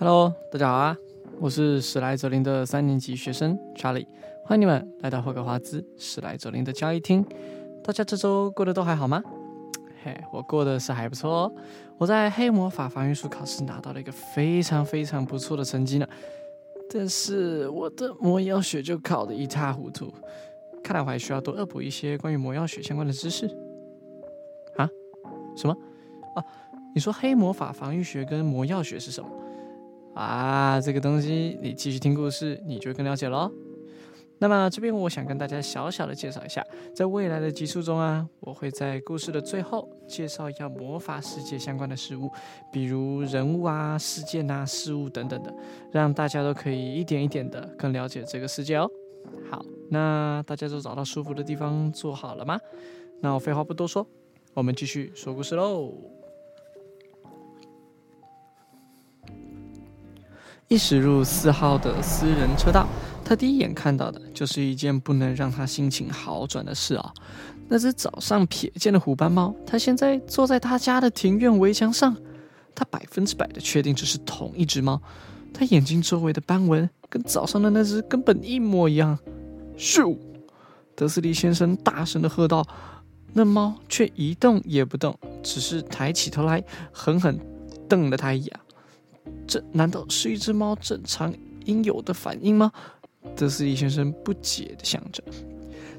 Hello，大家好啊！我是史莱哲林的三年级学生查理，欢迎你们来到霍格华兹史莱哲林的交易厅。大家这周过得都还好吗？嘿，我过得是还不错哦。我在黑魔法防御术考试拿到了一个非常非常不错的成绩呢。但是我的魔药学就考得一塌糊涂，看来我还需要多恶补一些关于魔药学相关的知识。啊？什么？啊？你说黑魔法防御学跟魔药学是什么？啊，这个东西你继续听故事，你就更了解喽。那么这边我想跟大家小小的介绍一下，在未来的集数中啊，我会在故事的最后介绍一下魔法世界相关的事物，比如人物啊、事件啊、事物等等的，让大家都可以一点一点的更了解这个世界哦。好，那大家都找到舒服的地方坐好了吗？那我废话不多说，我们继续说故事喽。一驶入四号的私人车道，他第一眼看到的就是一件不能让他心情好转的事啊！那只早上瞥见的虎斑猫，它现在坐在他家的庭院围墙上。他百分之百的确定这是同一只猫，它眼睛周围的斑纹跟早上的那只根本一模一样。咻！德斯利先生大声的喝道，那猫却一动也不动，只是抬起头来，狠狠瞪了他一眼。这难道是一只猫正常应有的反应吗？德斯利先生不解地想着。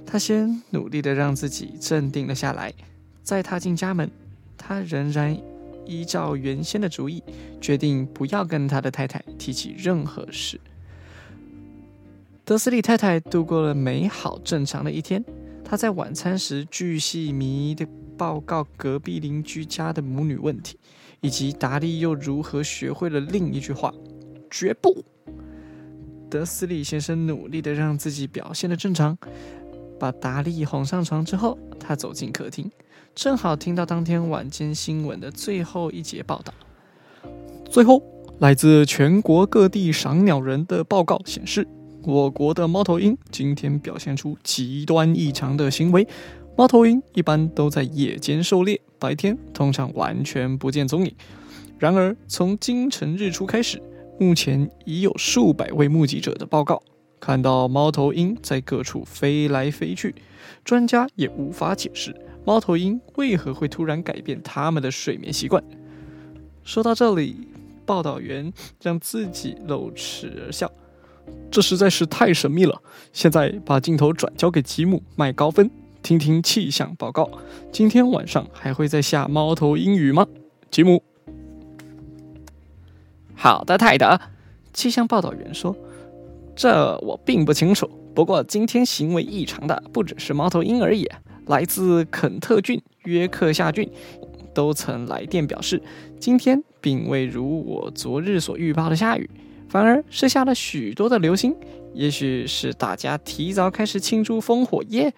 他先努力地让自己镇定了下来，再踏进家门，他仍然依照原先的主意，决定不要跟他的太太提起任何事。德斯利太太度过了美好正常的一天。她在晚餐时巨细靡遗地报告隔壁邻居家的母女问题。以及达利又如何学会了另一句话“绝不”？德斯里先生努力的让自己表现的正常，把达利哄上床之后，他走进客厅，正好听到当天晚间新闻的最后一节报道。最后，来自全国各地赏鸟人的报告显示，我国的猫头鹰今天表现出极端异常的行为。猫头鹰一般都在夜间狩猎，白天通常完全不见踪影。然而，从今晨日出开始，目前已有数百位目击者的报告看到猫头鹰在各处飞来飞去。专家也无法解释猫头鹰为何会突然改变它们的睡眠习惯。说到这里，报道员让自己露齿而笑，这实在是太神秘了。现在把镜头转交给吉姆麦高芬。听听气象报告，今天晚上还会再下猫头鹰雨吗？吉姆，好的，泰德。气象报道员说：“这我并不清楚。不过今天行为异常的不只是猫头鹰而已，来自肯特郡、约克夏郡都曾来电表示，今天并未如我昨日所预报的下雨，反而是下了许多的流星。也许是大家提早开始庆祝烽火夜。”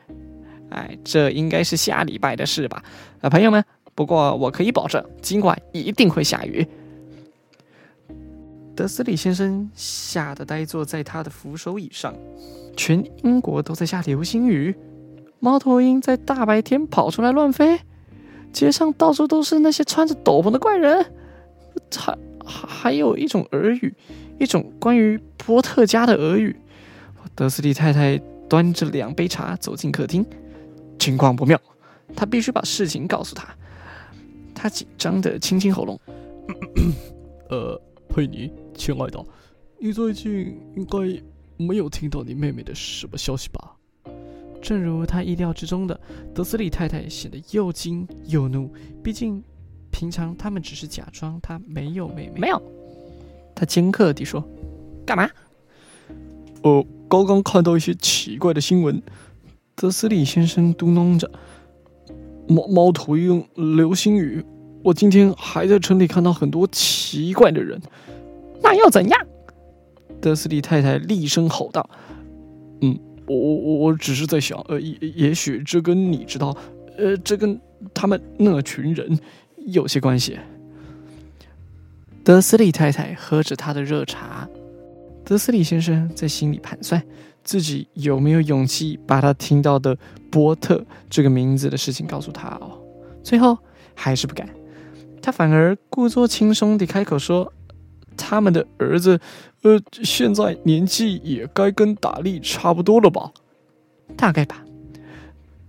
哎，这应该是下礼拜的事吧？啊，朋友们，不过我可以保证，今晚一定会下雨。德斯里先生吓得呆坐在他的扶手椅上。全英国都在下流星雨，猫头鹰在大白天跑出来乱飞，街上到处都是那些穿着斗篷的怪人，还还还有一种俄语，一种关于波特家的俄语。德斯里太太端着两杯茶走进客厅。情况不妙，他必须把事情告诉他。他紧张的清清喉咙。呃，佩妮，亲爱的，你最近应该没有听到你妹妹的什么消息吧？正如他意料之中的，德斯里太太显得又惊又怒。毕竟，平常他们只是假装他没有妹妹。没有，他尖刻地说：“干嘛？”呃，刚刚看到一些奇怪的新闻。德斯利先生嘟囔着：“猫猫头鹰，流星雨。我今天还在城里看到很多奇怪的人。那又怎样？”德斯利太太厉声吼道：“嗯，我我我只是在想，呃，也也许这跟你知道，呃，这跟他们那群人有些关系。”德斯利太太喝着他的热茶，德斯里先生在心里盘算。自己有没有勇气把他听到的波特这个名字的事情告诉他哦？最后还是不敢，他反而故作轻松地开口说：“他们的儿子，呃，现在年纪也该跟达利差不多了吧？大概吧。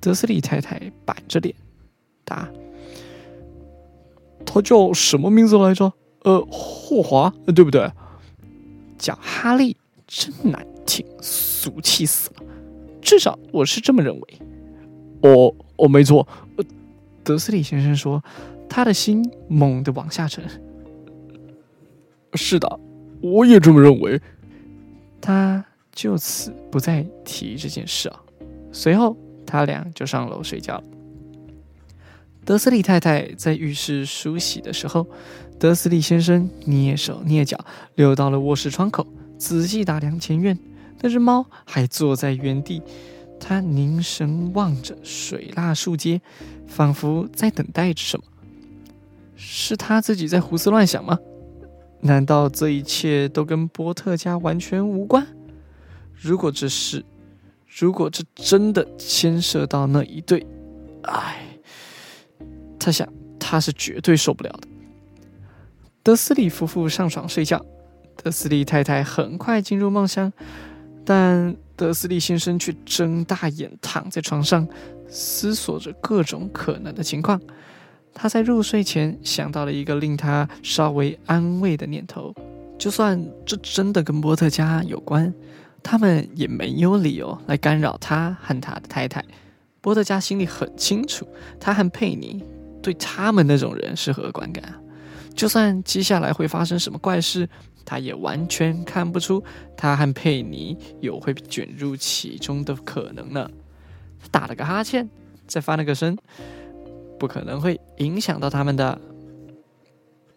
德斯利太太板着脸答：“他叫什么名字来着？呃，霍华，对不对？叫哈利，真难听，俗气死了。至少我是这么认为。哦，哦，没错。德斯里先生说，他的心猛地往下沉。是的，我也这么认为。他就此不再提这件事啊。随后。他俩就上楼睡觉了。德斯利太太在浴室梳洗的时候，德斯利先生蹑手蹑脚溜到了卧室窗口，仔细打量前院。那只猫还坐在原地，它凝神望着水蜡树街，仿佛在等待着什么。是他自己在胡思乱想吗？难道这一切都跟波特家完全无关？如果这是……如果这真的牵涉到那一对，唉，他想他是绝对受不了的。德斯利夫妇上床睡觉，德斯利太太很快进入梦乡，但德斯利先生却睁大眼躺在床上，思索着各种可能的情况。他在入睡前想到了一个令他稍微安慰的念头：就算这真的跟波特家有关。他们也没有理由来干扰他和他的太太。波特家心里很清楚，他和佩妮对他们那种人是何观感。就算接下来会发生什么怪事，他也完全看不出他和佩妮有会卷入其中的可能呢。打了个哈欠，再翻了个身，不可能会影响到他们的。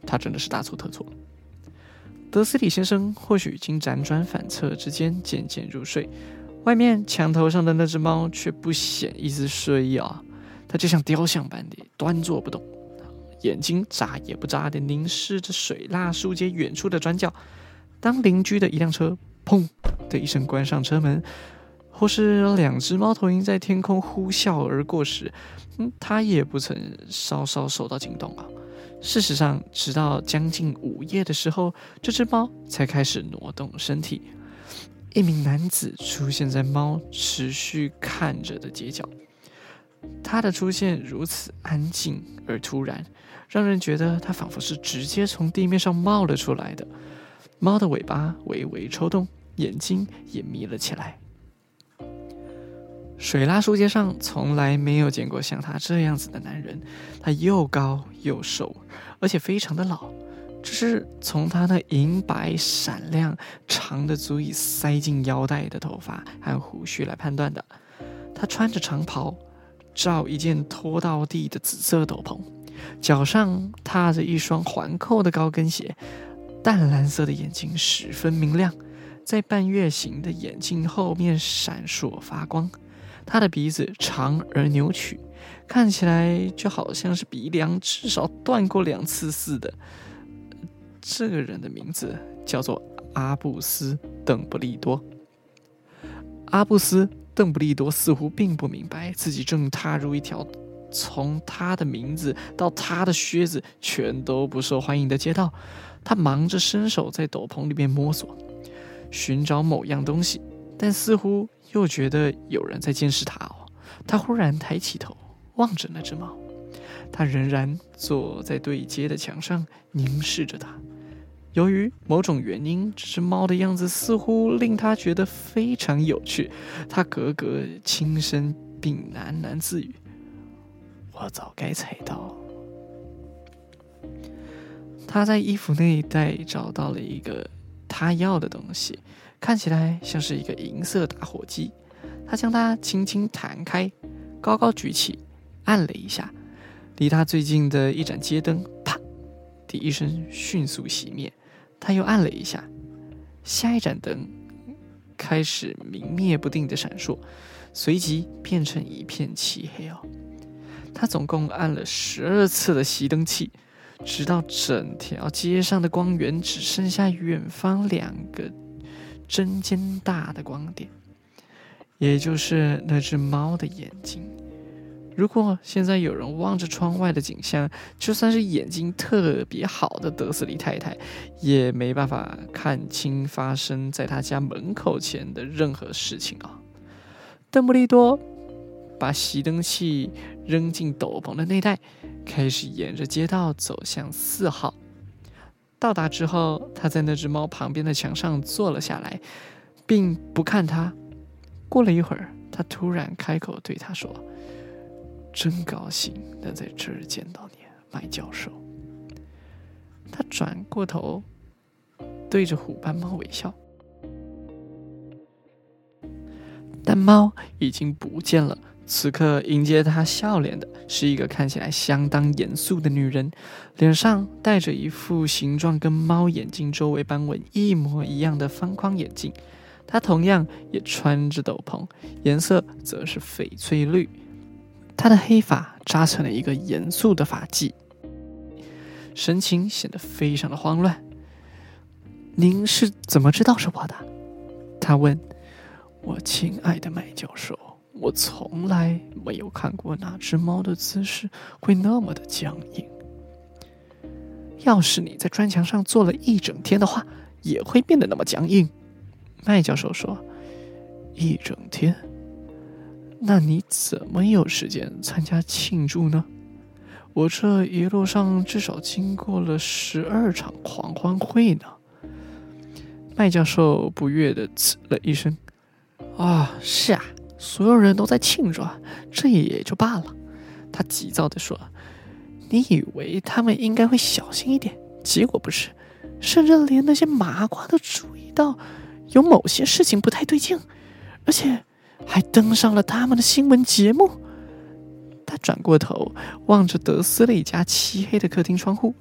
他真的是大错特错。德斯里先生或许已经辗转反侧之间渐渐入睡，外面墙头上的那只猫却不显一丝睡意啊！它就像雕像般的端坐不动，眼睛眨也不眨的凝视着水蜡树街远处的转角。当邻居的一辆车“砰”的一声关上车门，或是两只猫头鹰在天空呼啸而过时，嗯，它也不曾稍稍受到惊动啊。事实上，直到将近午夜的时候，这只猫才开始挪动身体。一名男子出现在猫持续看着的街角。他的出现如此安静而突然，让人觉得他仿佛是直接从地面上冒了出来的。猫的尾巴微微抽动，眼睛也眯了起来。水拉树街上从来没有见过像他这样子的男人，他又高又瘦，而且非常的老。这是从他那银白闪亮、长的足以塞进腰带的头发和胡须来判断的。他穿着长袍，罩一件拖到地的紫色斗篷，脚上踏着一双环扣的高跟鞋，淡蓝色的眼睛十分明亮，在半月形的眼镜后面闪烁发光。他的鼻子长而扭曲，看起来就好像是鼻梁至少断过两次似的。这个人的名字叫做阿布斯·邓布利多。阿布斯·邓布利多似乎并不明白自己正踏入一条从他的名字到他的靴子全都不受欢迎的街道。他忙着伸手在斗篷里面摸索，寻找某样东西，但似乎……又觉得有人在监视他哦，他忽然抬起头望着那只猫，他仍然坐在对街的墙上凝视着他。由于某种原因，这只猫的样子似乎令他觉得非常有趣。他咯咯轻声并喃喃自语：“我早该猜到。”他在衣服内袋找到了一个他要的东西。看起来像是一个银色打火机，他将它轻轻弹开，高高举起，按了一下，离他最近的一盏街灯“啪”的一声迅速熄灭。他又按了一下，下一盏灯开始明灭不定的闪烁，随即变成一片漆黑哦。他总共按了十二次的熄灯器，直到整条街上的光源只剩下远方两个。针尖大的光点，也就是那只猫的眼睛。如果现在有人望着窗外的景象，就算是眼睛特别好的德斯里太太，也没办法看清发生在他家门口前的任何事情啊。邓布利多把熄灯器扔进斗篷的内袋，开始沿着街道走向四号。到达之后，他在那只猫旁边的墙上坐了下来，并不看它。过了一会儿，他突然开口对他说。真高兴能在这儿见到你，麦教授。他转过头，对着虎斑猫微笑，但猫已经不见了。此刻迎接他笑脸的是一个看起来相当严肃的女人，脸上戴着一副形状跟猫眼睛周围斑纹一模一样的方框眼镜。她同样也穿着斗篷，颜色则是翡翠绿。他的黑发扎成了一个严肃的发髻，神情显得非常的慌乱。您是怎么知道是我的？他问。我亲爱的麦教授，我从来没有看过哪只猫的姿势会那么的僵硬。要是你在砖墙上坐了一整天的话，也会变得那么僵硬。麦教授说。一整天。那你怎么有时间参加庆祝呢？我这一路上至少经过了十二场狂欢会呢。麦教授不悦的呲了一声：“啊，是啊，所有人都在庆祝，啊这也就罢了。”他急躁的说：“你以为他们应该会小心一点，结果不是，甚至连那些麻瓜都注意到有某些事情不太对劲，而且……”还登上了他们的新闻节目。他转过头望着德斯利家漆黑的客厅窗户，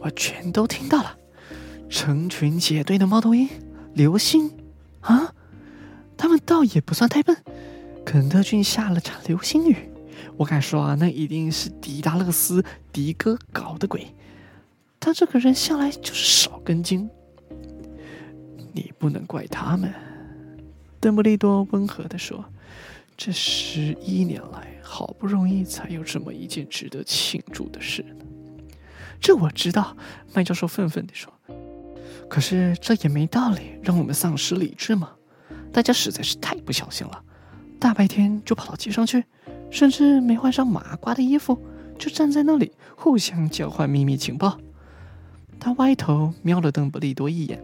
我全都听到了，成群结队的猫头鹰、流星，啊，他们倒也不算太笨。肯特郡下了场流星雨，我敢说啊，那一定是迪达勒斯迪哥搞的鬼。他这个人向来就是少根筋，你不能怪他们。邓布利多温和地说：“这十一年来，好不容易才有这么一件值得庆祝的事。”这我知道，麦教授愤愤地说：“可是这也没道理，让我们丧失理智嘛！大家实在是太不小心了，大白天就跑到街上去，甚至没换上麻瓜的衣服，就站在那里互相交换秘密情报。”他歪头瞄了邓布利多一眼，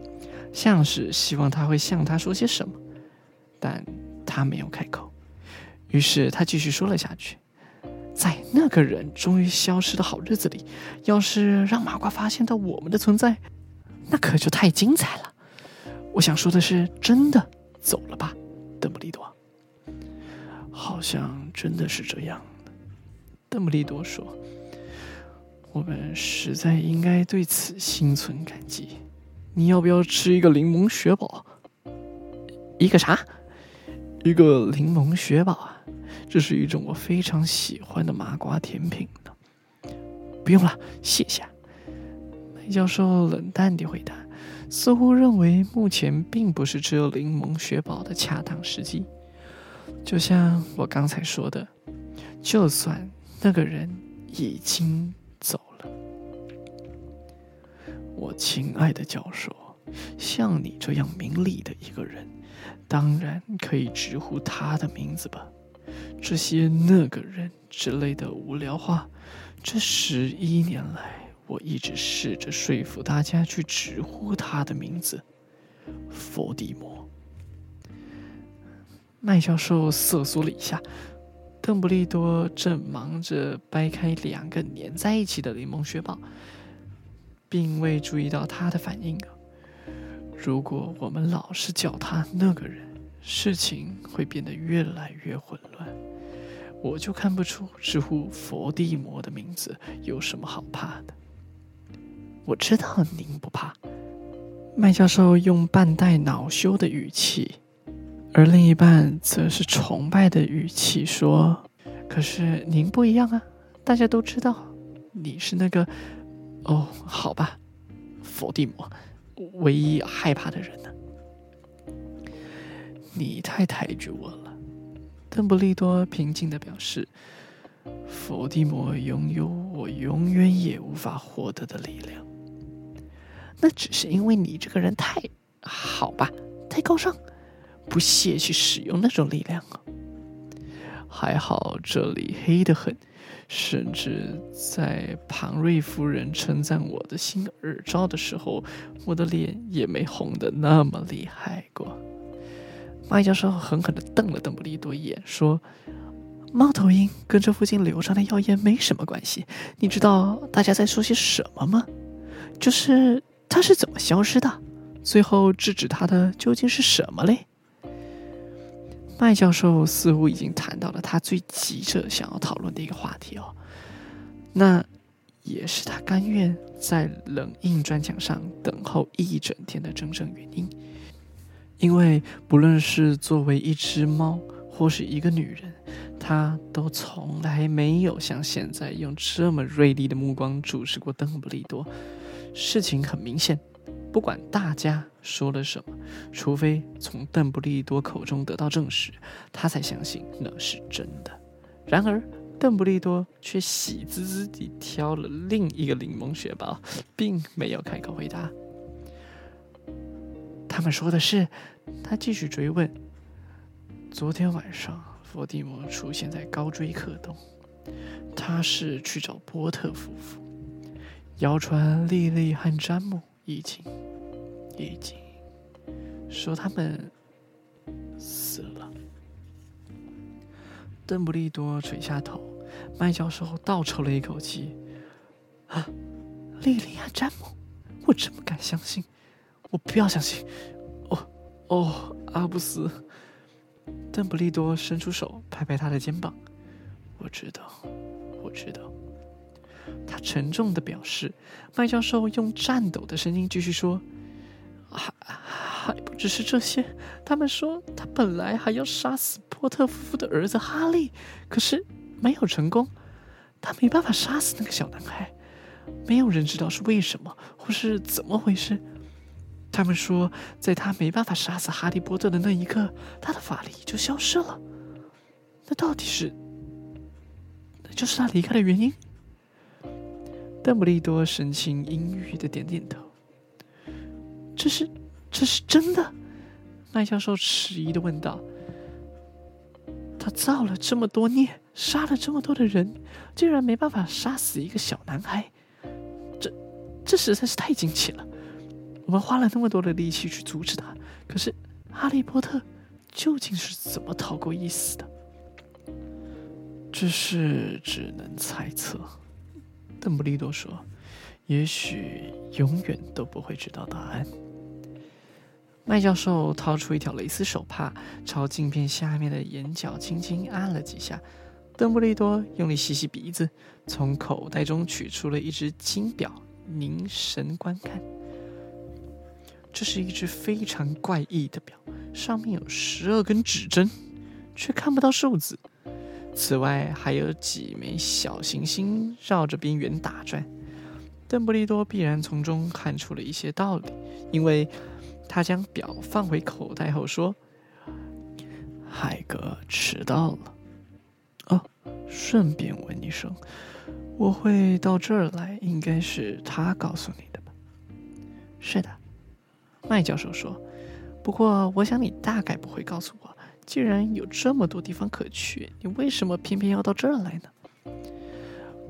像是希望他会向他说些什么。但他没有开口，于是他继续说了下去。在那个人终于消失的好日子里，要是让麻瓜发现到我们的存在，那可就太精彩了。我想说的是，真的走了吧，邓布利多。好像真的是这样。邓布利多说：“我们实在应该对此心存感激。你要不要吃一个柠檬雪宝？一个啥？”一个柠檬雪宝啊，这是一种我非常喜欢的麻瓜甜品呢。不用了，谢谢。麦教授冷淡地回答，似乎认为目前并不是只有柠檬雪宝的恰当时机。就像我刚才说的，就算那个人已经走了，我亲爱的教授，像你这样明理的一个人。当然可以直呼他的名字吧，这些那个人之类的无聊话，这十一年来我一直试着说服大家去直呼他的名字，佛地魔。麦教授瑟缩了一下，邓布利多正忙着掰开两个粘在一起的柠檬雪宝，并未注意到他的反应。如果我们老是叫他那个人，事情会变得越来越混乱。我就看不出直呼佛地魔的名字有什么好怕的。我知道您不怕，麦教授用半带恼羞的语气，而另一半则是崇拜的语气说：“可是您不一样啊，大家都知道你是那个……哦，好吧，佛地魔。”唯一害怕的人呢？你太抬举我了，邓布利多平静地表示：“伏地魔拥有我永远也无法获得的力量。那只是因为你这个人太好吧，太高尚，不屑去使用那种力量啊。还好这里黑得很，甚至在庞瑞夫人称赞我的新耳罩的时候，我的脸也没红得那么厉害过。”麦教授狠狠地瞪了邓布利多一眼，说：“猫头鹰跟这附近流传的谣言没什么关系。你知道大家在说些什么吗？就是它是怎么消失的？最后制止它的究竟是什么嘞？”麦教授似乎已经谈到了他最急着想要讨论的一个话题哦，那也是他甘愿在冷硬砖墙上等候一整天的真正原因。因为不论是作为一只猫，或是一个女人，她都从来没有像现在用这么锐利的目光注视过邓布利多。事情很明显，不管大家说了什么，除非从邓布利多口中得到证实，他才相信那是真的。然而，邓布利多却喜滋滋地挑了另一个柠檬雪宝，并没有开口回答。他们说的是，他继续追问。昨天晚上，伏地魔出现在高追克洞，他是去找波特夫妇。谣传莉莉和詹姆已经已经说他们死了。邓布利多垂下头，麦教授倒抽了一口气：“啊，莉莉和詹姆，我真不敢相信？”我不要相信，哦哦，阿布斯，邓布利多伸出手拍拍他的肩膀。我知道，我知道。他沉重的表示。麦教授用颤抖的声音继续说：“还还不只是这些。他们说他本来还要杀死波特夫妇的儿子哈利，可是没有成功。他没办法杀死那个小男孩。没有人知道是为什么，或是怎么回事。”他们说，在他没办法杀死哈利波特的那一刻，他的法力就消失了。那到底是？那就是他离开的原因。邓布利多神情阴郁的点点头。这是，这是真的？麦教授迟疑的问道。他造了这么多孽，杀了这么多的人，竟然没办法杀死一个小男孩，这，这实在是太惊奇了。我们花了那么多的力气去阻止他，可是哈利波特究竟是怎么逃过一死的？这事只能猜测。邓布利多说：“也许永远都不会知道答案。”麦教授掏出一条蕾丝手帕，朝镜片下面的眼角轻轻按了几下。邓布利多用力吸吸鼻子，从口袋中取出了一只金表，凝神观看。这是一只非常怪异的表，上面有十二根指针，却看不到数字。此外，还有几枚小行星绕着边缘打转。邓布利多必然从中看出了一些道理，因为他将表放回口袋后说：“海格迟到了。哦，顺便问一声，我会到这儿来，应该是他告诉你的吧？”“是的。”麦教授说：“不过，我想你大概不会告诉我，既然有这么多地方可去，你为什么偏偏要到这儿来呢？”“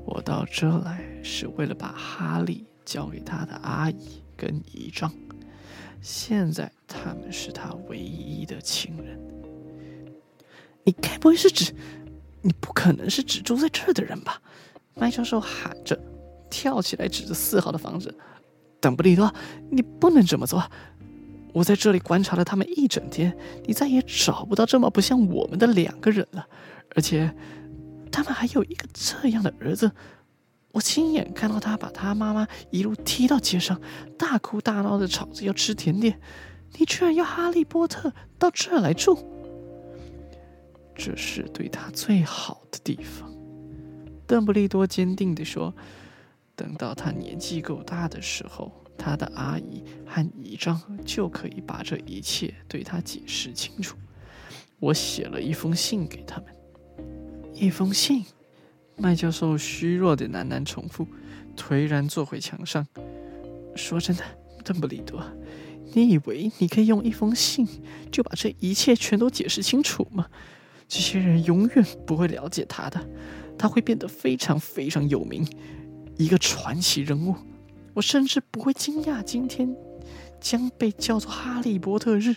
我到这儿来是为了把哈利交给他的阿姨跟姨丈，现在他们是他唯一的亲人。”“你该不会是指……你不可能是只住在这儿的人吧？”麦教授喊着，跳起来指着四号的房子。邓布利多，你不能这么做！我在这里观察了他们一整天，你再也找不到这么不像我们的两个人了。而且，他们还有一个这样的儿子，我亲眼看到他把他妈妈一路踢到街上，大哭大闹的吵着要吃甜点。你居然要哈利波特到这儿来住？这是对他最好的地方。邓布利多坚定地说。等到他年纪够大的时候，他的阿姨和姨丈就可以把这一切对他解释清楚。我写了一封信给他们。一封信，麦教授虚弱的喃喃重复，颓然坐回墙上。说真的，邓布利多，你以为你可以用一封信就把这一切全都解释清楚吗？这些人永远不会了解他的，他会变得非常非常有名，一个传奇人物。我甚至不会惊讶，今天将被叫做哈利波特日。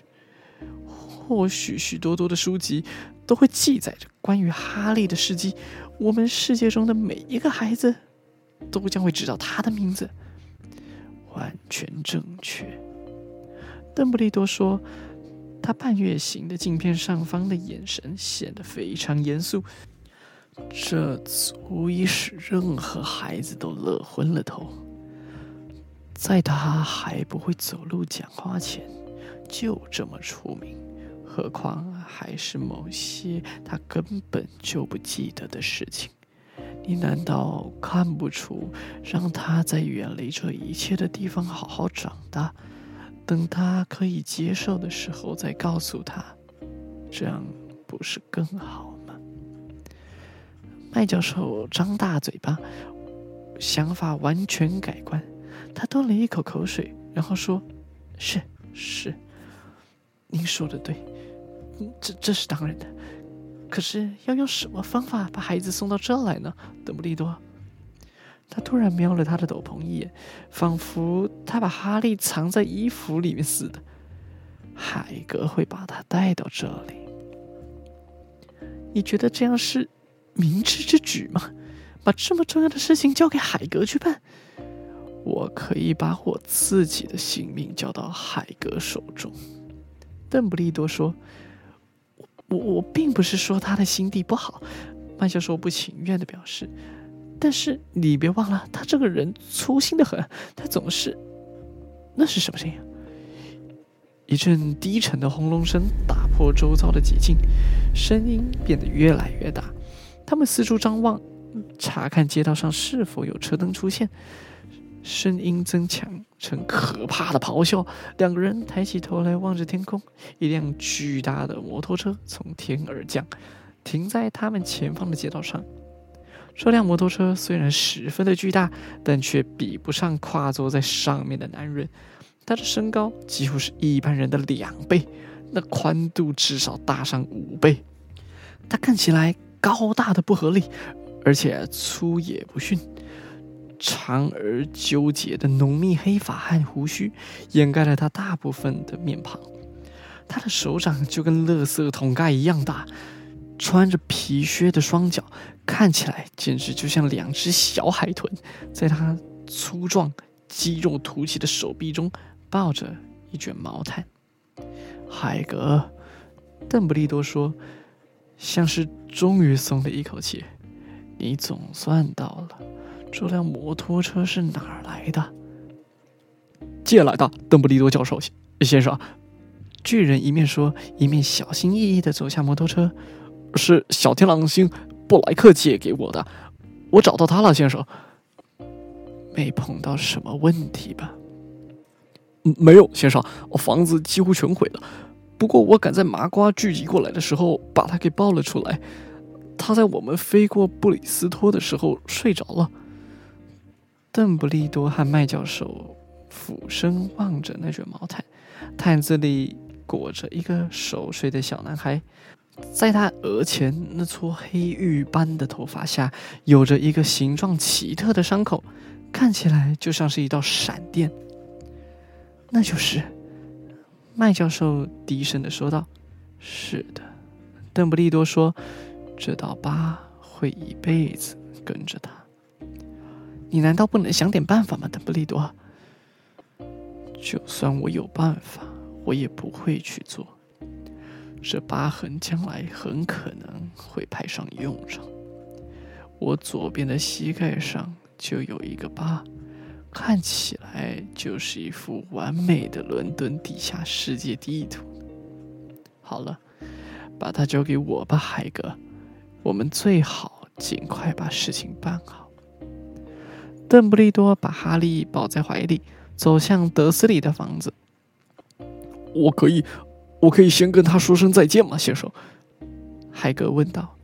或许许多多的书籍都会记载着关于哈利的事迹，我们世界中的每一个孩子都将会知道他的名字。完全正确，邓布利多说。他半月形的镜片上方的眼神显得非常严肃，这足以使任何孩子都乐昏了头。在他还不会走路讲话前，就这么出名。何况还是某些他根本就不记得的事情，你难道看不出，让他在远离这一切的地方好好长大，等他可以接受的时候再告诉他，这样不是更好吗？麦教授张大嘴巴，想法完全改观，他吞了一口口水，然后说：“是是，您说的对。”这这是当然的，可是要用什么方法把孩子送到这来呢？邓布利多，他突然瞄了他的斗篷一眼，仿佛他把哈利藏在衣服里面似的。海格会把他带到这里，你觉得这样是明智之举吗？把这么重要的事情交给海格去办？我可以把我自己的性命交到海格手中。邓布利多说。我我并不是说他的心地不好，麦教授不情愿的表示。但是你别忘了，他这个人粗心的很，他总是……那是什么声音？一阵低沉的轰隆声打破周遭的寂静，声音变得越来越大。他们四处张望，查看街道上是否有车灯出现。声音增强成可怕的咆哮，两个人抬起头来望着天空，一辆巨大的摩托车从天而降，停在他们前方的街道上。这辆摩托车虽然十分的巨大，但却比不上跨坐在上面的男人。他的身高几乎是一般人的两倍，那宽度至少大上五倍。他看起来高大的不合理，而且粗野不驯。长而纠结的浓密黑发和胡须掩盖了他大部分的面庞，他的手掌就跟垃圾桶盖一样大，穿着皮靴的双脚看起来简直就像两只小海豚，在他粗壮、肌肉凸起的手臂中抱着一卷毛毯。海格，邓布利多说，像是终于松了一口气，你总算到了。这辆摩托车是哪儿来的？借来的，邓布利多教授先生。巨人一面说，一面小心翼翼的走向摩托车。是小天狼星布莱克借给我的，我找到他了，先生。没碰到什么问题吧？没有，先生。我房子几乎全毁了，不过我赶在麻瓜聚集过来的时候，把他给抱了出来。他在我们飞过布里斯托的时候睡着了。邓布利多和麦教授俯身望着那卷毛毯，毯子里裹着一个熟睡的小男孩，在他额前那撮黑玉般的头发下，有着一个形状奇特的伤口，看起来就像是一道闪电。那就是麦教授低声的说道：“是的。”邓布利多说：“这道疤会一辈子跟着他。”你难道不能想点办法吗，邓布利多？就算我有办法，我也不会去做。这疤痕将来很可能会派上用场。我左边的膝盖上就有一个疤，看起来就是一幅完美的伦敦地下世界地图。好了，把它交给我吧，海格。我们最好尽快把事情办好。邓布利多把哈利抱在怀里，走向德斯里的房子。我可以，我可以先跟他说声再见吗，先生？海格问道。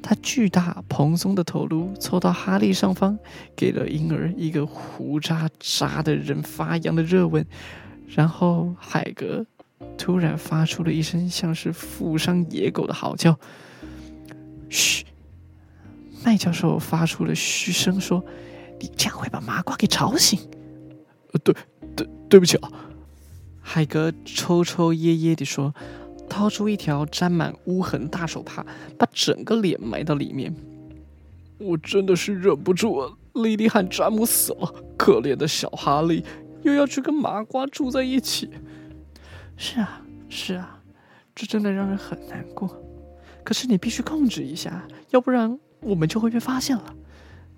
他巨大蓬松的头颅凑到哈利上方，给了婴儿一个胡渣渣的人发痒的热吻。然后海格突然发出了一声像是负伤野狗的嚎叫。嘘，麦教授发出了嘘声说：“你这样会把麻瓜给吵醒。”呃，对，对，对不起啊。海格抽抽噎噎地说。掏出一条沾满污痕大手帕，把整个脸埋到里面。我真的是忍不住了。莉莉喊詹姆死了，可怜的小哈利又要去跟麻瓜住在一起。是啊，是啊，这真的让人很难过。可是你必须控制一下，要不然我们就会被发现了。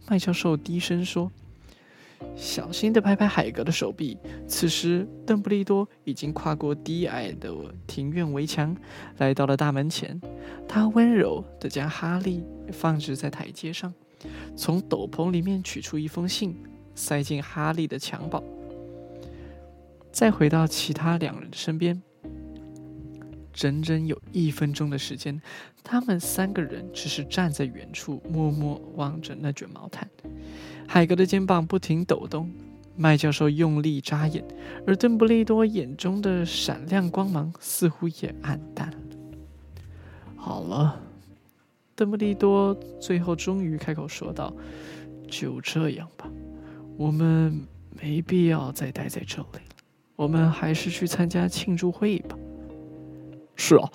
麦教授低声说。小心地拍拍海格的手臂。此时，邓布利多已经跨过低矮的庭院围墙，来到了大门前。他温柔地将哈利放置在台阶上，从斗篷里面取出一封信，塞进哈利的襁褓，再回到其他两人的身边。整整有一分钟的时间，他们三个人只是站在远处，默默望着那卷毛毯。海格的肩膀不停抖动，麦教授用力眨眼，而邓布利多眼中的闪亮光芒似乎也暗淡。好了，邓布利多最后终于开口说道：“就这样吧，我们没必要再待在这里，我们还是去参加庆祝会吧。”是啊，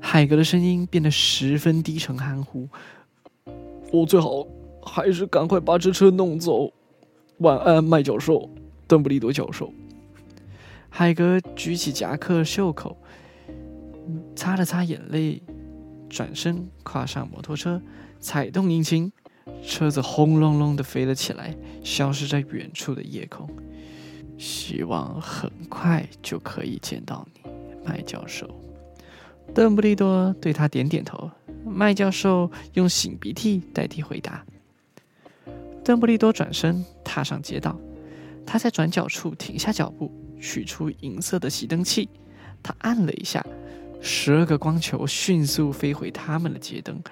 海格的声音变得十分低沉含糊。我最好还是赶快把这车弄走。晚安，麦教授，邓布利多教授。海格举起夹克袖口，擦了擦眼泪，转身跨上摩托车，踩动引擎，车子轰隆隆的飞了起来，消失在远处的夜空。希望很快就可以见到你，麦教授。邓布利多对他点点头，麦教授用擤鼻涕代替回答。邓布利多转身踏上街道，他在转角处停下脚步，取出银色的熄灯器。他按了一下，十二个光球迅速飞回他们的街灯，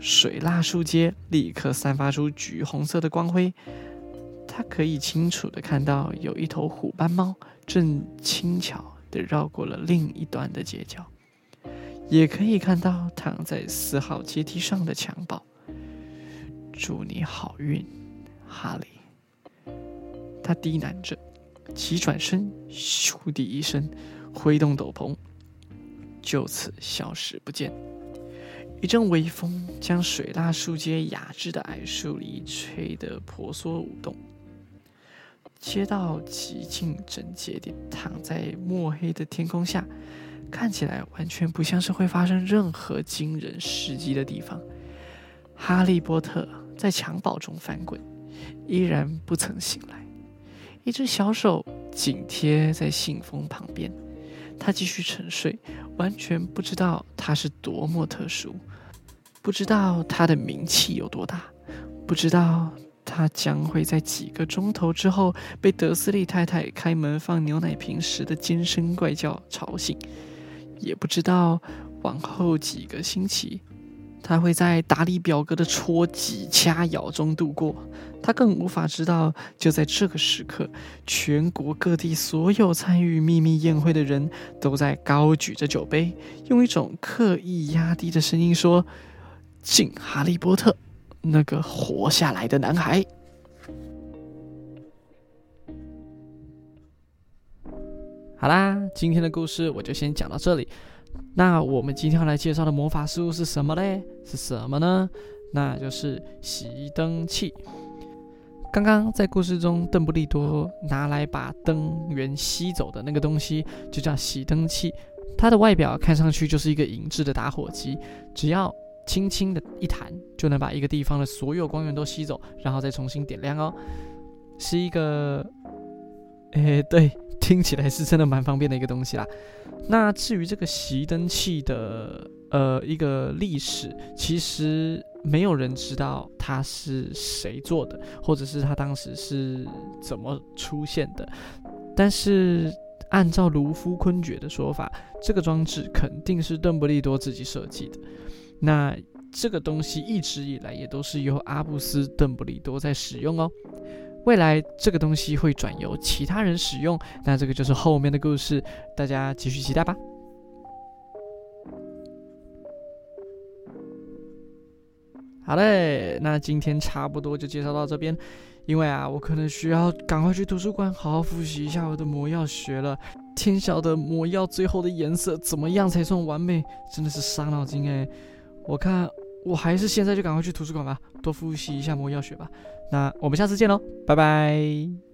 水蜡树街立刻散发出橘红色的光辉。他可以清楚的看到，有一头虎斑猫正轻巧的绕过了另一端的街角。也可以看到躺在四号阶梯上的襁褓。祝你好运，哈利。他低喃着，急转身，咻的一声，挥动斗篷，就此消失不见。一阵微风将水蜡树街雅致的矮树篱吹得婆娑舞动。街道极尽整洁地躺在墨黑的天空下。看起来完全不像是会发生任何惊人事迹的地方。哈利波特在襁褓中翻滚，依然不曾醒来。一只小手紧贴在信封旁边，他继续沉睡，完全不知道他是多么特殊，不知道他的名气有多大，不知道他将会在几个钟头之后被德斯利太太开门放牛奶瓶时的尖声怪叫吵醒。也不知道往后几个星期，他会在达利表哥的戳挤掐咬中度过。他更无法知道，就在这个时刻，全国各地所有参与秘密宴会的人都在高举着酒杯，用一种刻意压低的声音说：“敬哈利波特，那个活下来的男孩。”好啦，今天的故事我就先讲到这里。那我们今天要来介绍的魔法事物是什么嘞？是什么呢？那就是熄灯器。刚刚在故事中，邓布利多拿来把灯源吸走的那个东西，就叫熄灯器。它的外表看上去就是一个银质的打火机，只要轻轻的一弹，就能把一个地方的所有光源都吸走，然后再重新点亮哦。是一个，诶，对。听起来是真的蛮方便的一个东西啦。那至于这个熄灯器的呃一个历史，其实没有人知道它是谁做的，或者是它当时是怎么出现的。但是按照卢夫昆爵的说法，这个装置肯定是邓布利多自己设计的。那这个东西一直以来也都是由阿布斯·邓布利多在使用哦。未来这个东西会转由其他人使用，那这个就是后面的故事，大家继续期待吧。好嘞，那今天差不多就介绍到这边。因为啊，我可能需要赶快去图书馆好好复习一下我的魔药学了。天晓得魔药最后的颜色怎么样才算完美，真的是伤脑筋哎。我看我还是现在就赶快去图书馆吧，多复习一下魔药学吧。那我们下次见喽，拜拜。